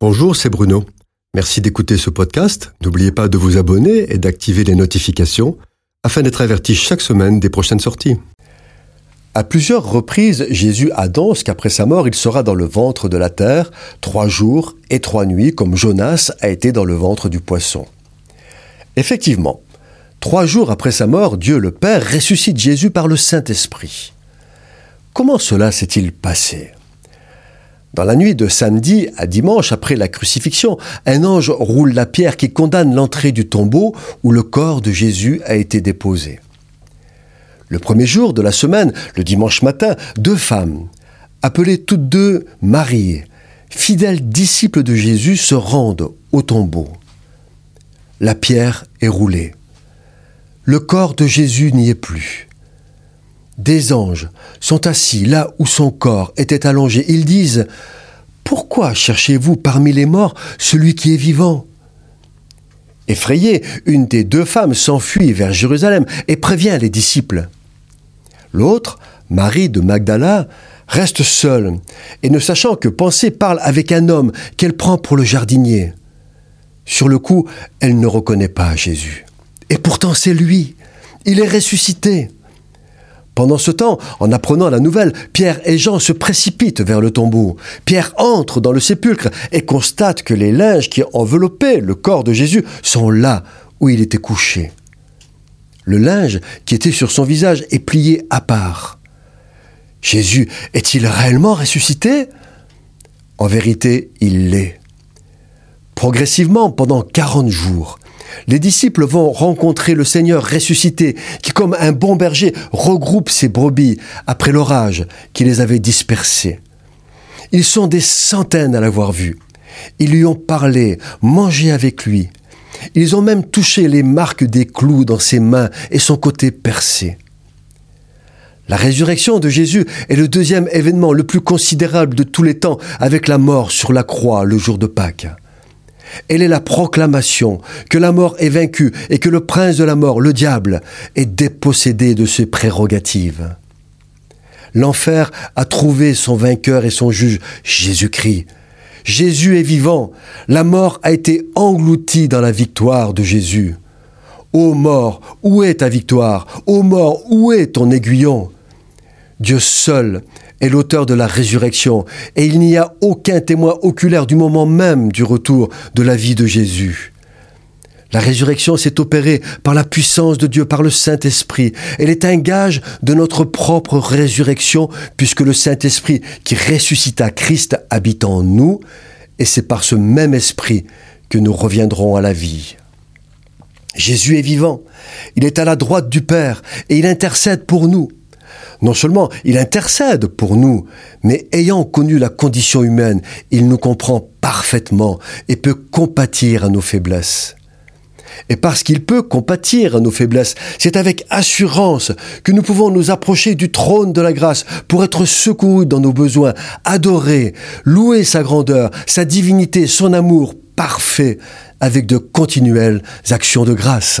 Bonjour, c'est Bruno. Merci d'écouter ce podcast. N'oubliez pas de vous abonner et d'activer les notifications afin d'être averti chaque semaine des prochaines sorties. À plusieurs reprises, Jésus annonce qu'après sa mort, il sera dans le ventre de la terre trois jours et trois nuits, comme Jonas a été dans le ventre du poisson. Effectivement, trois jours après sa mort, Dieu le Père ressuscite Jésus par le Saint-Esprit. Comment cela s'est-il passé? Dans la nuit de samedi à dimanche après la crucifixion, un ange roule la pierre qui condamne l'entrée du tombeau où le corps de Jésus a été déposé. Le premier jour de la semaine, le dimanche matin, deux femmes, appelées toutes deux Marie, fidèles disciples de Jésus, se rendent au tombeau. La pierre est roulée. Le corps de Jésus n'y est plus. Des anges sont assis là où son corps était allongé. Ils disent Pourquoi cherchez-vous parmi les morts celui qui est vivant? Effrayée, une des deux femmes s'enfuit vers Jérusalem et prévient les disciples. L'autre, Marie de Magdala, reste seule et ne sachant que penser parle avec un homme qu'elle prend pour le jardinier. Sur le coup, elle ne reconnaît pas Jésus. Et pourtant c'est lui. Il est ressuscité. Pendant ce temps, en apprenant la nouvelle, Pierre et Jean se précipitent vers le tombeau. Pierre entre dans le sépulcre et constate que les linges qui enveloppaient le corps de Jésus sont là où il était couché. Le linge qui était sur son visage est plié à part. Jésus est-il réellement ressuscité? En vérité, il l'est. Progressivement, pendant quarante jours, les disciples vont rencontrer le Seigneur ressuscité, qui comme un bon berger regroupe ses brebis après l'orage qui les avait dispersées. Ils sont des centaines à l'avoir vu. Ils lui ont parlé, mangé avec lui. Ils ont même touché les marques des clous dans ses mains et son côté percé. La résurrection de Jésus est le deuxième événement le plus considérable de tous les temps avec la mort sur la croix le jour de Pâques. Elle est la proclamation que la mort est vaincue et que le prince de la mort, le diable, est dépossédé de ses prérogatives. L'enfer a trouvé son vainqueur et son juge, Jésus-Christ. Jésus est vivant. La mort a été engloutie dans la victoire de Jésus. Ô mort, où est ta victoire? Ô mort, où est ton aiguillon? Dieu seul est l'auteur de la résurrection, et il n'y a aucun témoin oculaire du moment même du retour de la vie de Jésus. La résurrection s'est opérée par la puissance de Dieu, par le Saint-Esprit. Elle est un gage de notre propre résurrection, puisque le Saint-Esprit qui ressuscita Christ habite en nous, et c'est par ce même Esprit que nous reviendrons à la vie. Jésus est vivant, il est à la droite du Père, et il intercède pour nous. Non seulement il intercède pour nous, mais ayant connu la condition humaine, il nous comprend parfaitement et peut compatir à nos faiblesses. Et parce qu'il peut compatir à nos faiblesses, c'est avec assurance que nous pouvons nous approcher du trône de la grâce pour être secourus dans nos besoins, adorer, louer sa grandeur, sa divinité, son amour parfait, avec de continuelles actions de grâce.